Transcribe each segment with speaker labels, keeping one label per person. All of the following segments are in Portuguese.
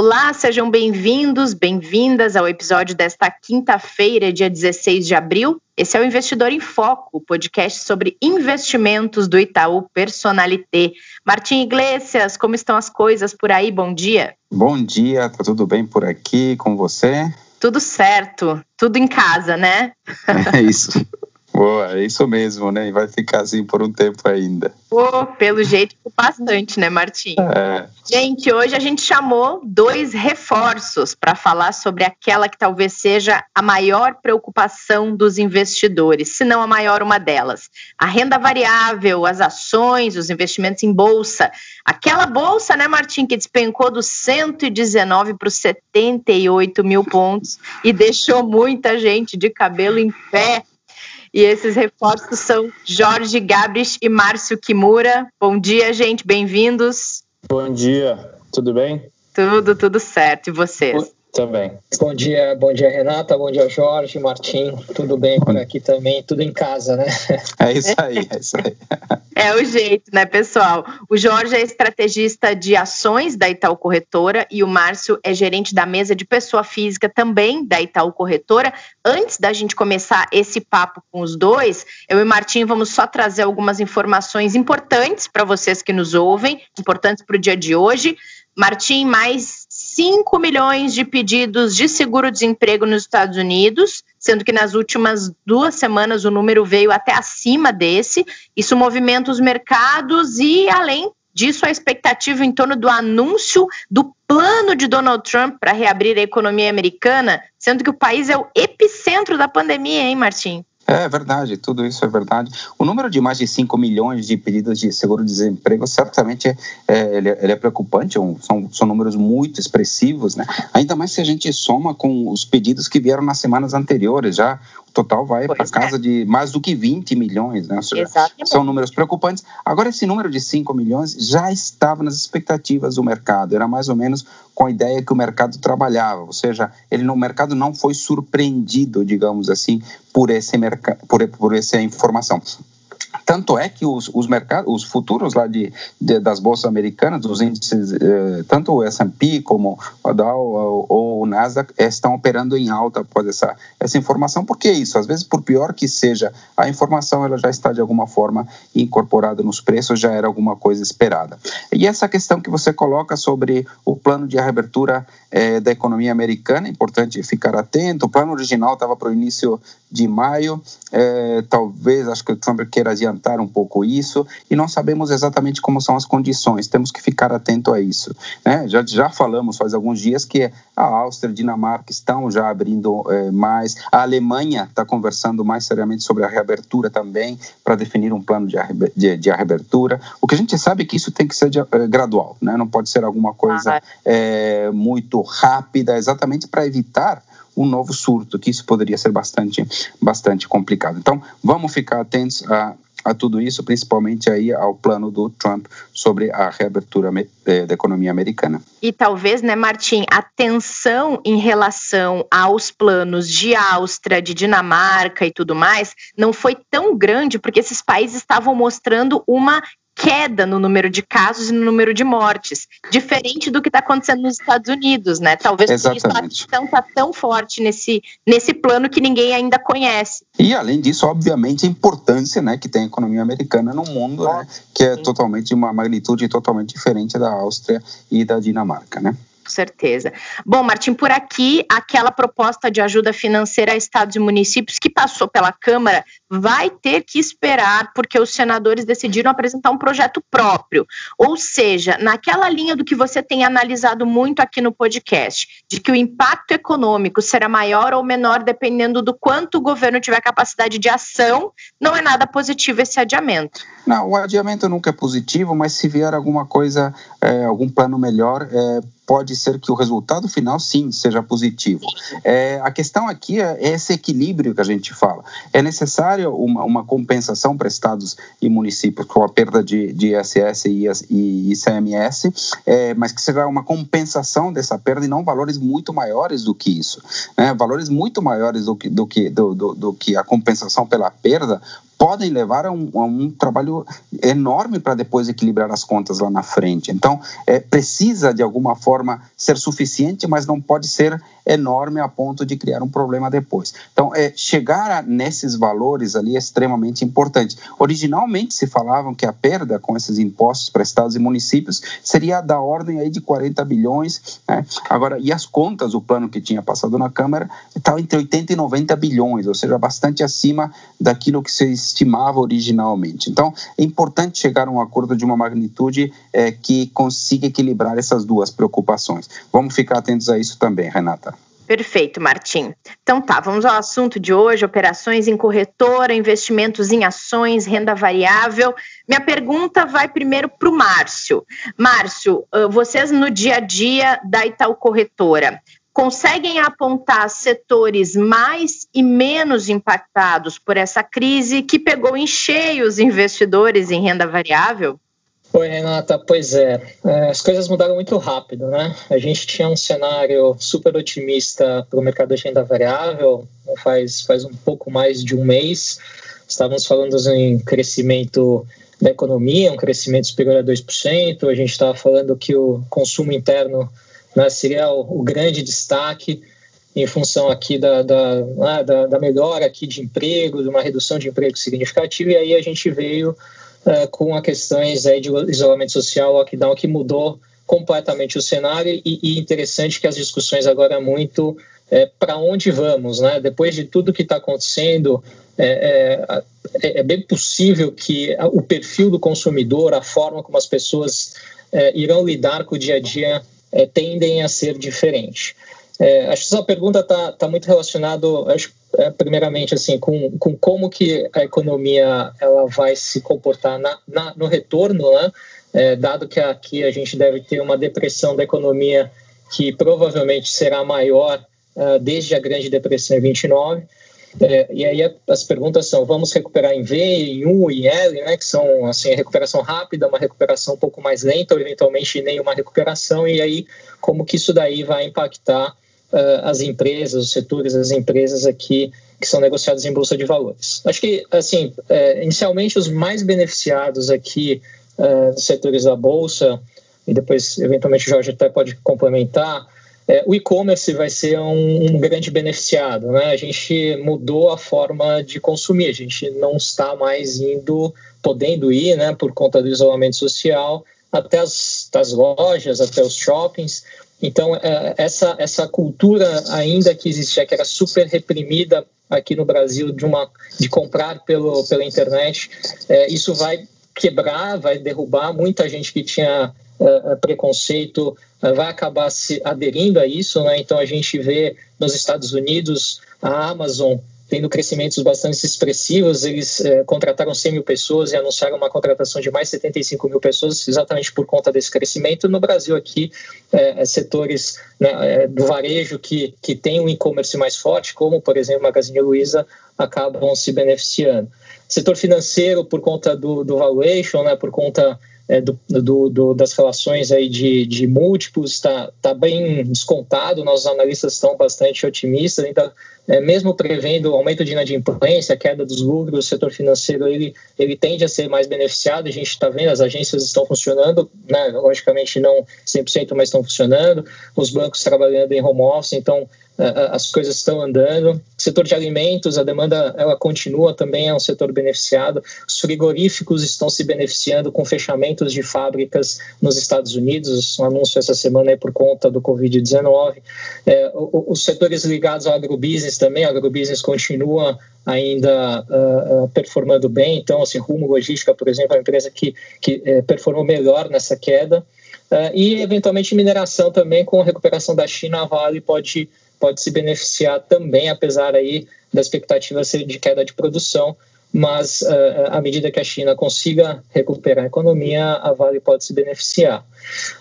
Speaker 1: Olá, sejam bem-vindos, bem-vindas ao episódio desta quinta-feira, dia 16 de abril. Esse é o Investidor em Foco, o podcast sobre investimentos do Itaú Personalité. Martim Iglesias, como estão as coisas por aí? Bom dia.
Speaker 2: Bom dia, tá tudo bem por aqui com você?
Speaker 1: Tudo certo, tudo em casa, né?
Speaker 2: É isso. Boa, é isso mesmo, né? E vai ficar assim por um tempo ainda.
Speaker 1: Pô, pelo jeito, bastante, né, Martim? É. Gente, hoje a gente chamou dois reforços para falar sobre aquela que talvez seja a maior preocupação dos investidores, se não a maior uma delas. A renda variável, as ações, os investimentos em bolsa. Aquela bolsa, né, Martim, que despencou dos 119 para os 78 mil pontos e deixou muita gente de cabelo em pé e esses reforços são Jorge Gabris e Márcio Kimura. Bom dia, gente, bem-vindos.
Speaker 3: Bom dia, tudo bem?
Speaker 1: Tudo, tudo certo. E vocês?
Speaker 3: Também.
Speaker 4: Bom dia, bom dia Renata, bom dia Jorge, Martim, tudo bem por aqui também, tudo em casa, né?
Speaker 2: É isso aí, é isso aí.
Speaker 1: É o jeito, né, pessoal? O Jorge é estrategista de ações da Itaú Corretora e o Márcio é gerente da mesa de pessoa física também da Itaú Corretora. Antes da gente começar esse papo com os dois, eu e Martim vamos só trazer algumas informações importantes para vocês que nos ouvem, importantes para o dia de hoje. Martim, mais 5 milhões de pedidos de seguro-desemprego nos Estados Unidos, sendo que nas últimas duas semanas o número veio até acima desse. Isso movimenta os mercados e, além disso, a expectativa em torno do anúncio do plano de Donald Trump para reabrir a economia americana, sendo que o país é o epicentro da pandemia, hein, Martim?
Speaker 2: É verdade, tudo isso é verdade. O número de mais de 5 milhões de pedidos de seguro-desemprego certamente é, é, ele, é, ele é preocupante, é são, são números muito expressivos, né? Ainda mais se a gente soma com os pedidos que vieram nas semanas anteriores, já total vai para é. casa de mais do que 20 milhões, né? Seja, são números preocupantes. Agora, esse número de 5 milhões já estava nas expectativas do mercado, era mais ou menos com a ideia que o mercado trabalhava, ou seja, ele no mercado não foi surpreendido, digamos assim, por, esse por, por essa informação. Tanto é que os, os mercados, os futuros lá de, de das bolsas americanas, os índices, eh, tanto o S&P como o Dow ou, ou, o Nasdaq, estão operando em alta após essa, essa informação. Por que isso? Às vezes, por pior que seja, a informação ela já está de alguma forma incorporada nos preços, já era alguma coisa esperada. E essa questão que você coloca sobre o plano de reabertura eh, da economia americana, é importante ficar atento. O plano original estava para o início de maio, eh, talvez, acho que o Trump queira adiantar um pouco isso e não sabemos exatamente como são as condições, temos que ficar atento a isso. Né? Já, já falamos faz alguns dias que a Áustria e Dinamarca estão já abrindo é, mais, a Alemanha está conversando mais seriamente sobre a reabertura também, para definir um plano de, de, de, reabertura. O que a gente sabe é que isso tem que ser de, é, gradual, né? não pode ser alguma coisa é, muito rápida, exatamente para evitar um novo surto, que isso poderia ser bastante, bastante complicado. Então, vamos ficar atentos a, a tudo isso, principalmente aí ao plano do Trump sobre a reabertura eh, da economia americana.
Speaker 1: E talvez, né, Martim, a tensão em relação aos planos de Áustria, de Dinamarca e tudo mais, não foi tão grande porque esses países estavam mostrando uma queda no número de casos e no número de mortes, diferente do que está acontecendo nos Estados Unidos, né? Talvez
Speaker 2: Exatamente.
Speaker 1: a inflação está tão forte nesse, nesse plano que ninguém ainda conhece.
Speaker 2: E além disso, obviamente, a importância né, que tem a economia americana no mundo, né, que é totalmente de uma magnitude totalmente diferente da Áustria e da Dinamarca, né?
Speaker 1: com certeza. Bom, Martim, por aqui, aquela proposta de ajuda financeira a estados e municípios que passou pela Câmara vai ter que esperar porque os senadores decidiram apresentar um projeto próprio. Ou seja, naquela linha do que você tem analisado muito aqui no podcast, de que o impacto econômico será maior ou menor dependendo do quanto o governo tiver capacidade de ação, não é nada positivo esse adiamento.
Speaker 2: Não, o adiamento nunca é positivo, mas se vier alguma coisa, é, algum plano melhor, é, pode ser que o resultado final, sim, seja positivo. É, a questão aqui é esse equilíbrio que a gente fala. É necessário uma, uma compensação para estados e municípios com a perda de, de ISS e ICMS, é, mas que seja uma compensação dessa perda e não valores muito maiores do que isso. Né? Valores muito maiores do que, do, que, do, do, do que a compensação pela perda podem levar a um, a um trabalho enorme para depois equilibrar as contas lá na frente. Então, é, precisa de alguma forma ser suficiente, mas não pode ser enorme a ponto de criar um problema depois. Então, é, chegar a, nesses valores ali é extremamente importante. Originalmente se falavam que a perda com esses impostos para estados e municípios seria da ordem aí de 40 bilhões. Né? Agora, e as contas, o plano que tinha passado na Câmara, estava entre 80 e 90 bilhões, ou seja, bastante acima daquilo que se estimava originalmente. Então, é importante chegar a um acordo de uma magnitude é, que consiga equilibrar essas duas preocupações. Vamos ficar atentos a isso também, Renata.
Speaker 1: Perfeito, Martim. Então tá, vamos ao assunto de hoje: operações em corretora, investimentos em ações, renda variável. Minha pergunta vai primeiro para o Márcio. Márcio, vocês no dia a dia da Itaú Corretora conseguem apontar setores mais e menos impactados por essa crise que pegou em cheio os investidores em renda variável?
Speaker 4: Oi, Renata. Pois é, é, as coisas mudaram muito rápido, né? A gente tinha um cenário super otimista para o mercado de renda variável faz, faz um pouco mais de um mês. Estávamos falando em crescimento da economia, um crescimento superior a 2%. A gente estava falando que o consumo interno né, seria o, o, grande destaque em função aqui da, da, né, da, da melhora aqui de emprego, de uma redução de emprego significativa. E aí a gente veio uh, com a questões aí de isolamento social, lockdown, que mudou completamente o cenário e, e interessante que as discussões agora é muito é, para onde vamos, né? Depois de tudo que está acontecendo, é, é, é, bem possível que o perfil do consumidor, a forma como as pessoas é, irão lidar com o dia a dia, é, tendem a ser diferentes. É, acho que essa pergunta está tá muito relacionada, acho, é, primeiramente, assim, com, com como que a economia ela vai se comportar na, na no retorno, né? É, dado que aqui a gente deve ter uma depressão da economia que provavelmente será maior uh, desde a Grande Depressão em 29. É, e aí as perguntas são: vamos recuperar em V, em U e L, né, que são assim, a recuperação rápida, uma recuperação um pouco mais lenta, ou eventualmente nenhuma recuperação, e aí como que isso daí vai impactar uh, as empresas, os setores das empresas aqui que são negociados em bolsa de valores. Acho que, assim, é, inicialmente os mais beneficiados aqui uh, nos setores da bolsa, e depois eventualmente o Jorge até pode complementar, é, o e-commerce vai ser um, um, grande beneficiado. Né? A gente mudou a forma de consumir, a gente não está mais indo, podendo ir, né, por conta do isolamento social, até as, as lojas, até os shoppings. Então, é, essa, essa cultura ainda que existia, que era super reprimida aqui no Brasil, de, uma, de comprar pelo, pela internet, é, isso vai quebrar, vai derrubar muita gente que tinha é, preconceito, vai acabar se aderindo a isso. Né? Então, a gente vê nos Estados Unidos a Amazon tendo crescimentos bastante expressivos. Eles contrataram 100 mil pessoas e anunciaram uma contratação de mais 75 mil pessoas, exatamente por conta desse crescimento. No Brasil, aqui, setores né, do varejo que, que tem um e-commerce mais forte, como, por exemplo, Magazine Luiza, acabam se beneficiando. Setor financeiro, por conta do, do valuation, né, por conta é, do, do, do, das relações aí de, de múltiplos está tá bem descontado, nossos analistas estão bastante otimistas, então, é, mesmo prevendo aumento de inadimplência, queda dos lucros, o setor financeiro ele, ele tende a ser mais beneficiado, a gente está vendo, as agências estão funcionando, né, logicamente não 100%, mas estão funcionando, os bancos trabalhando em home office, então as coisas estão andando. Setor de alimentos, a demanda ela continua também é um setor beneficiado. Os frigoríficos estão se beneficiando com fechamentos de fábricas nos Estados Unidos. Um anúncio essa semana é por conta do Covid-19. É, os setores ligados ao agrobusiness também, o agrobusiness continua ainda uh, uh, performando bem. Então, assim, Rumo Logística, por exemplo, é uma empresa que, que uh, performou melhor nessa queda. Uh, e, eventualmente, mineração também, com a recuperação da China, a Vale pode, pode se beneficiar também, apesar aí da expectativa de queda de produção. Mas, à medida que a China consiga recuperar a economia, a Vale pode se beneficiar.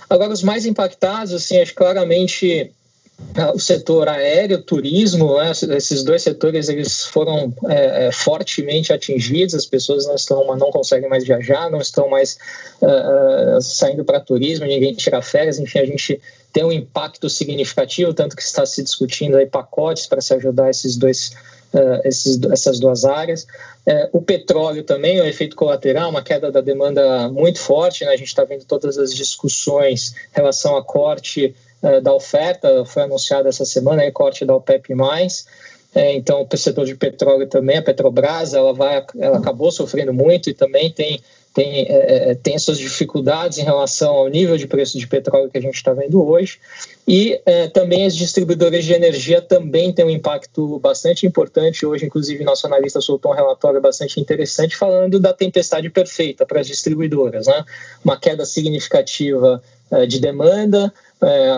Speaker 4: Agora, os mais impactados, assim, claramente o setor aéreo, turismo, né, esses dois setores eles foram é, é, fortemente atingidos, as pessoas não estão, não conseguem mais viajar, não estão mais uh, saindo para turismo, ninguém tira férias, enfim, a gente tem um impacto significativo, tanto que está se discutindo aí pacotes para se ajudar esses dois Uh, esses, essas duas áreas. Uh, o petróleo também, o efeito colateral, uma queda da demanda muito forte, né? a gente está vendo todas as discussões em relação a corte é, da oferta, foi anunciado essa semana, aí, corte da OPEP+. É, então, o setor de petróleo também, a Petrobras, ela, vai, ela acabou sofrendo muito e também tem, tem, é, é tem suas dificuldades em relação ao nível de preço de petróleo que a gente está vendo hoje. E é, também as distribuidoras de energia também têm um impacto bastante importante. Hoje, inclusive, nosso analista soltou um relatório bastante interessante falando da tempestade perfeita para as distribuidoras. Né? Uma queda significativa é, de demanda, é,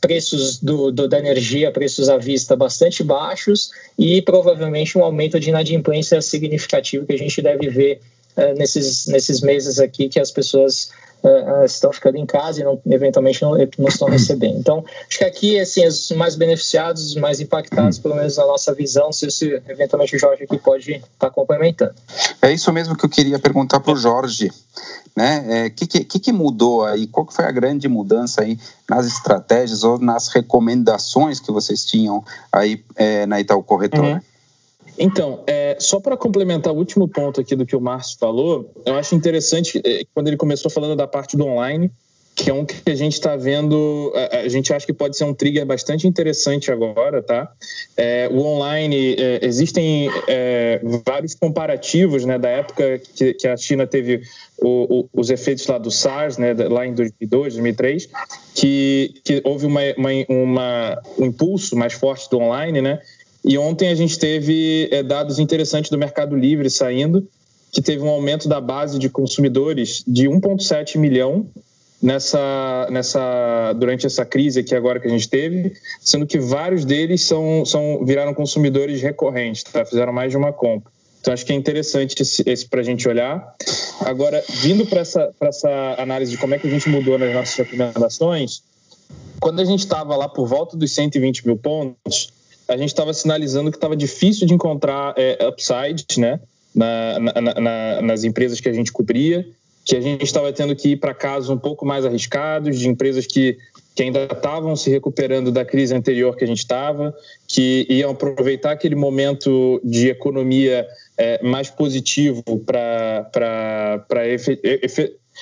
Speaker 4: preços do, do, da energia, preços à vista bastante baixos e provavelmente um aumento de inadimplência significativo que a gente deve ver é, nesses, nesses meses aqui que as pessoas uh, estão ficando em casa e não, eventualmente não, não, estão recebendo. Então, acho que aqui, assim, os mais beneficiados, os mais impactados, pelo menos na nossa visão, sei se eventualmente o Jorge aqui pode estar tá complementando.
Speaker 2: É isso mesmo que eu queria perguntar para o Jorge. O né? é, que, que, que, mudou aí? Qual que foi a grande mudança aí nas estratégias ou nas recomendações que vocês tinham aí é, na Itaú Corretora? Uhum.
Speaker 3: Então, é, só para complementar o último ponto aqui do que o Márcio falou, eu acho interessante é, quando ele começou falando da parte do online, que é um que a gente está vendo, a, a, gente acha que pode ser um trigger bastante interessante agora, tá? É, o online, é, existem é, vários comparativos, né, da época que, que a China teve o, o, os efeitos lá do SARS, né, lá em 2002, 2003, que, que houve uma, uma, uma, um impulso mais forte do online, né? E ontem a gente teve é, dados interessantes do Mercado Livre saindo, que teve um aumento da base de consumidores de 1,7 milhão nessa, nessa durante essa crise aqui agora que a gente teve, sendo que vários deles são, são viraram consumidores recorrentes, tá? fizeram mais de uma compra. Então acho que é interessante esse, esse para a gente olhar. Agora, vindo para essa, essa análise de como é que a gente mudou nas nossas recomendações, quando a gente estava lá por volta dos 120 mil pontos, a gente estava sinalizando que estava difícil de encontrar é, upside né, na, na, na, nas empresas que a gente cobria, que a gente estava tendo que ir para casos um pouco mais arriscados, de empresas que, que ainda estavam se recuperando da crise anterior que a gente estava, que iam aproveitar aquele momento de economia é, mais positivo para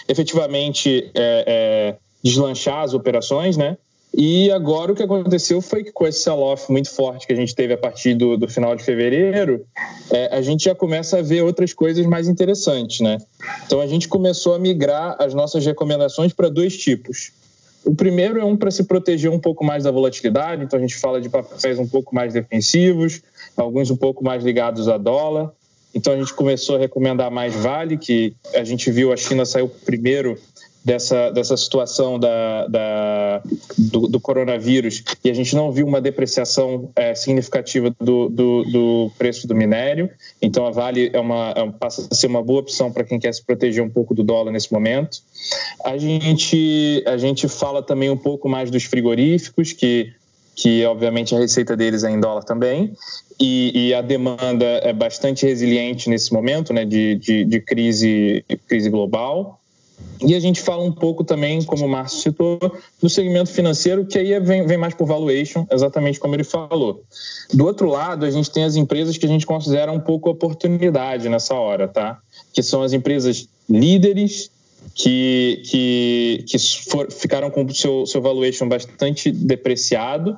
Speaker 3: efetivamente é, é, deslanchar as operações, né? E agora o que aconteceu foi que com esse sell-off muito forte que a gente teve a partir do, do final de fevereiro, é, a gente já começa a ver outras coisas mais interessantes, né? Então a gente começou a migrar as nossas recomendações para dois tipos. O primeiro é um para se proteger um pouco mais da volatilidade, então a gente fala de papéis um pouco mais defensivos, alguns um pouco mais ligados a dólar. Então a gente começou a recomendar mais Vale, que a gente viu a China saiu primeiro dessa, dessa situação da, da do, do, coronavírus e a gente não viu uma depreciação é, significativa do, do, do, preço do minério. Então, a Vale é uma, é, passa a ser uma boa opção para quem quer se proteger um pouco do dólar nesse momento. A gente, a gente fala também um pouco mais dos frigoríficos, que, que obviamente a receita deles é em dólar também. E, e, a demanda é bastante resiliente nesse momento né, de, de, de crise, crise global. E a gente fala um pouco também, como o Márcio citou, do segmento financeiro, que aí vem, vem, mais por valuation, exatamente como ele falou. Do outro lado, a gente tem as empresas que a gente considera um pouco oportunidade nessa hora, tá? Que são as empresas líderes, que, que, que for, ficaram com o seu, seu valuation bastante depreciado,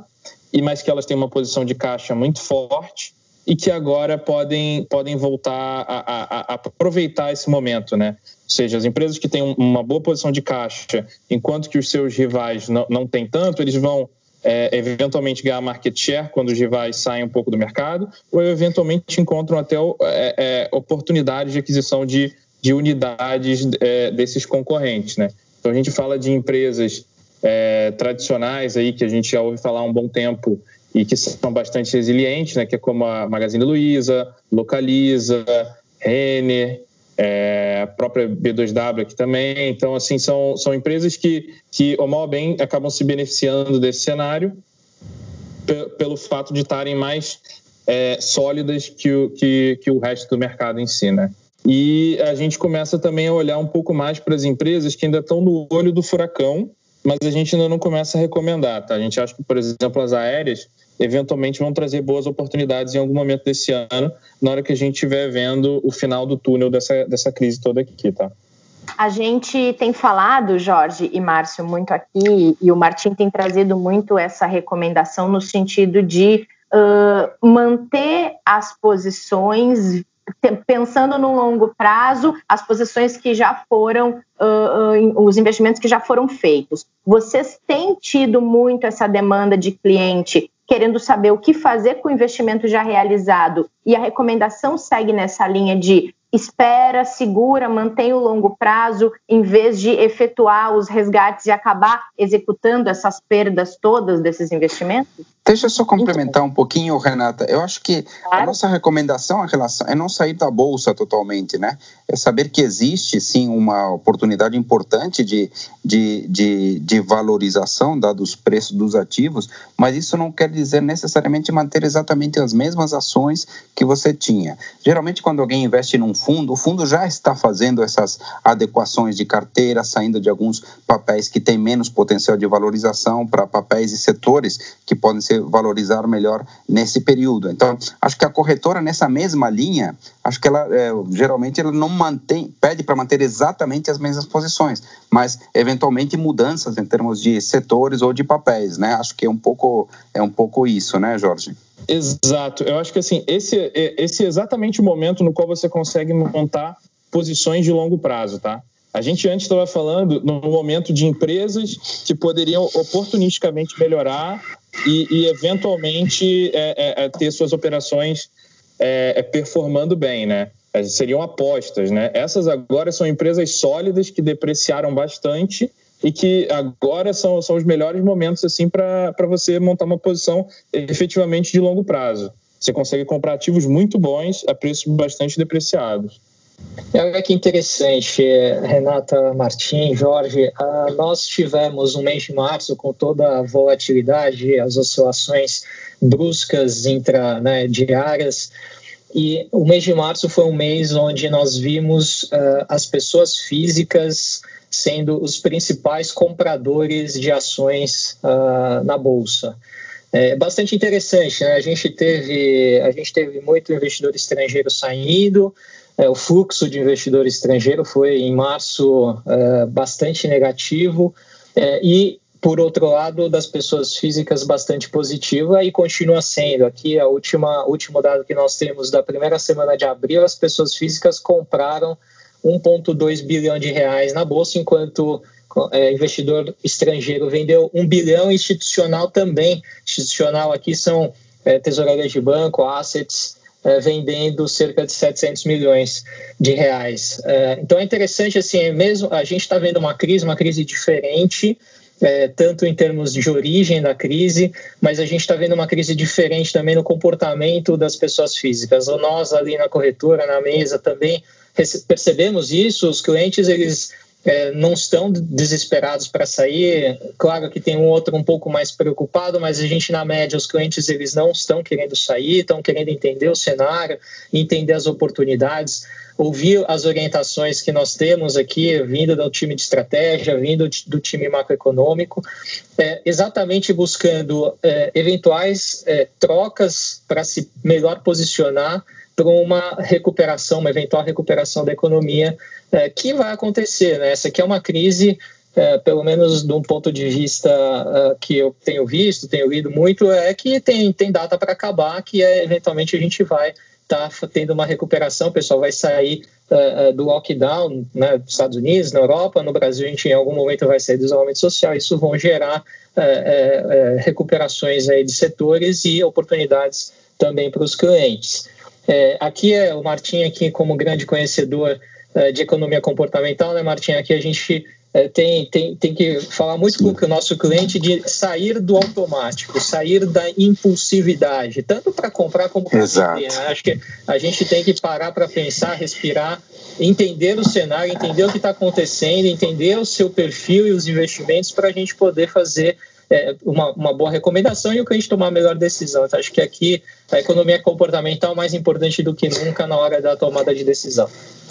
Speaker 3: e mais que elas têm uma posição de caixa muito forte e que agora podem, podem voltar a, a, a, aproveitar esse momento, né? Ou seja, as empresas que têm uma boa posição de caixa, enquanto que os seus rivais não, não têm tanto, eles vão é, eventualmente ganhar market share quando os rivais saem um pouco do mercado, ou eventualmente encontram até é, é, oportunidades de aquisição de, de unidades é, desses concorrentes. Né? Então a gente fala de empresas é, tradicionais aí que a gente já ouve falar há um bom tempo e que são bastante resilientes, né? que é como a Magazine Luiza, Localiza, Renner, é, a própria B2W aqui também. Então, assim, são, são empresas que, que, ou mal bem, acabam se beneficiando desse cenário pelo fato de estarem mais é, sólidas que o, que, que o resto do mercado em si, né? E a gente começa também a olhar um pouco mais para as empresas que ainda estão no olho do furacão, mas a gente ainda não começa a recomendar, tá? A gente acha que, por exemplo, as aéreas eventualmente vão trazer boas oportunidades em algum momento desse ano, na hora que a gente estiver vendo o final do túnel dessa, dessa crise toda aqui, tá?
Speaker 1: A gente tem falado, Jorge e Márcio, muito aqui, e o Martim tem trazido muito essa recomendação no sentido de uh, manter as posições pensando no longo prazo, as posições que já foram, uh, uh, os investimentos que já foram feitos. Vocês têm tido muito essa demanda de cliente querendo saber o que fazer com o investimento já realizado e a recomendação segue nessa linha de espera, segura, mantém o longo prazo, em vez de efetuar os resgates e acabar executando essas perdas todas desses investimentos?
Speaker 2: Deixa eu só complementar um pouquinho, Renata. Eu acho que a nossa recomendação relação é não sair da bolsa totalmente, né? É saber que existe sim uma oportunidade importante de, de, de, de valorização dados os preços dos ativos, mas isso não quer dizer necessariamente manter exatamente as mesmas ações que você tinha. Geralmente, quando alguém investe num fundo, o fundo já está fazendo essas adequações de carteira, saindo de alguns papéis que têm menos potencial de valorização para papéis e setores que podem ser valorizar melhor nesse período. Então, acho que a corretora nessa mesma linha, acho que ela é, geralmente ela não mantém, pede para manter exatamente as mesmas posições, mas eventualmente mudanças em termos de setores ou de papéis, né? Acho que é um pouco é um pouco isso, né, Jorge?
Speaker 3: Exato. Eu acho que assim esse esse é exatamente o momento no qual você consegue montar posições de longo prazo, tá? A gente antes estava falando no momento de empresas que poderiam oportunisticamente melhorar e, e eventualmente é, é, é ter suas operações é, é, performando bem, né? Seriam apostas, né? Essas agora são empresas sólidas que depreciaram bastante e que agora são, são os melhores momentos assim para você montar uma posição efetivamente de longo prazo. Você consegue comprar ativos muito bons a preços bastante depreciados.
Speaker 4: Olha que interessante, Renata Martins, Jorge. Ah, nós tivemos um mês de março com toda a volatilidade, as oscilações bruscas intra, né, diárias. E o mês de março foi um mês onde nós vimos uh, as pessoas físicas sendo os principais compradores de ações uh, na bolsa. É bastante interessante, né? A gente teve, a gente teve muito investidor estrangeiro saindo, é, o fluxo de investidor estrangeiro foi em março é, bastante negativo é, e por outro lado, das pessoas físicas bastante positiva e continua sendo. Aqui, a última último dado que nós temos da primeira semana de abril, as pessoas físicas compraram 1,2 bilhão de reais na bolsa, enquanto é, investidor estrangeiro vendeu 1 bilhão, institucional também. Institucional aqui são é, tesourarias de banco, assets, é, vendendo cerca de 700 milhões de reais. É, então é interessante assim, é mesmo a gente está vendo uma crise, uma crise diferente, é, tanto em termos de origem da crise, mas a gente está vendo uma crise diferente também no comportamento das pessoas físicas. Nós ali na corretora, na mesa também percebemos isso. Os clientes eles é, não estão desesperados para sair. Claro que tem um outro um pouco mais preocupado, mas a gente, na média, os clientes eles não estão querendo sair, estão querendo entender o cenário, entender as oportunidades, ouvir as orientações que nós temos aqui, vindo do time de estratégia, vindo do time macroeconômico, é, exatamente buscando é, eventuais é, trocas para se melhor posicionar para uma recuperação, uma eventual recuperação da economia é, que vai acontecer. Né? Essa aqui é uma crise, é, pelo menos de um ponto de vista é, que eu tenho visto, tenho lido muito, é que tem, tem data para acabar, que é, eventualmente a gente vai está tendo uma recuperação, o pessoal vai sair uh, do lockdown né, nos Estados Unidos, na Europa, no Brasil a gente em algum momento vai sair do isolamento social, isso vão gerar uh, recuperações aí de setores e oportunidades também para os clientes. É, aqui é o Martim aqui como grande conhecedor de economia comportamental, né, Martim? Aqui a gente é, tem, tem, tem que falar muito com o nosso cliente de sair do automático, sair da impulsividade, tanto para comprar como para vender. Né? Acho que a gente tem que parar para pensar, respirar, entender o cenário, entender o que está acontecendo, entender o seu perfil e os investimentos para a gente poder fazer é, uma, uma boa recomendação e o cliente tomar a melhor decisão. Então, acho que aqui a economia comportamental é mais importante do que nunca na hora da tomada de decisão.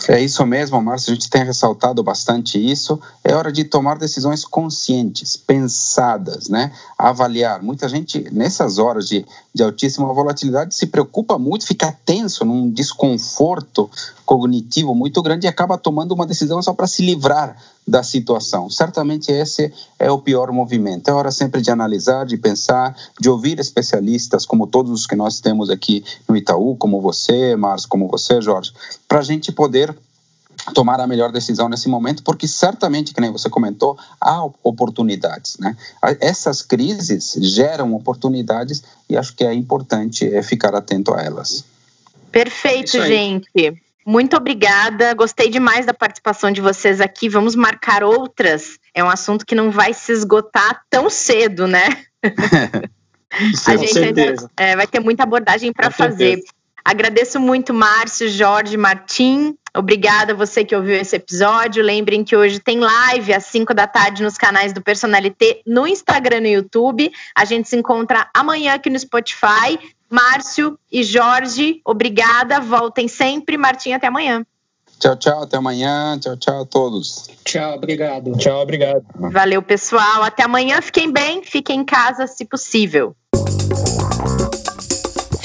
Speaker 2: É isso mesmo, Márcio. A gente tem ressaltado bastante isso. É hora de tomar decisões conscientes, pensadas, né? Avaliar. Muita gente, nessas horas de, de altíssima volatilidade, se preocupa muito, fica tenso, num desconforto cognitivo muito grande e acaba tomando uma decisão só para se livrar da situação. Certamente esse é o pior movimento. É hora sempre de analisar, de pensar, de ouvir especialistas, como todos os que nós temos aqui no Itaú, como você, Márcio, como você, Jorge, para a gente poder tomar a melhor decisão nesse momento, porque certamente, que nem você comentou, há oportunidades, né? Essas crises geram oportunidades e acho que é importante é, ficar atento a elas.
Speaker 1: Perfeito, gente. Muito obrigada. Gostei demais da participação de vocês aqui. Vamos marcar outras. É um assunto que não vai se esgotar tão cedo, né? a gente ainda, é, vai ter muita abordagem para fazer. Certeza. Agradeço muito, Márcio, Jorge, Martim. Obrigada a você que ouviu esse episódio. Lembrem que hoje tem live às 5 da tarde nos canais do Personalité, no Instagram e no YouTube. A gente se encontra amanhã aqui no Spotify. Márcio e Jorge, obrigada. Voltem sempre. Martim, até amanhã.
Speaker 2: Tchau, tchau. Até amanhã. Tchau, tchau a todos.
Speaker 4: Tchau, obrigado.
Speaker 3: Tchau, obrigado.
Speaker 1: Valeu, pessoal. Até amanhã. Fiquem bem. Fiquem em casa, se possível.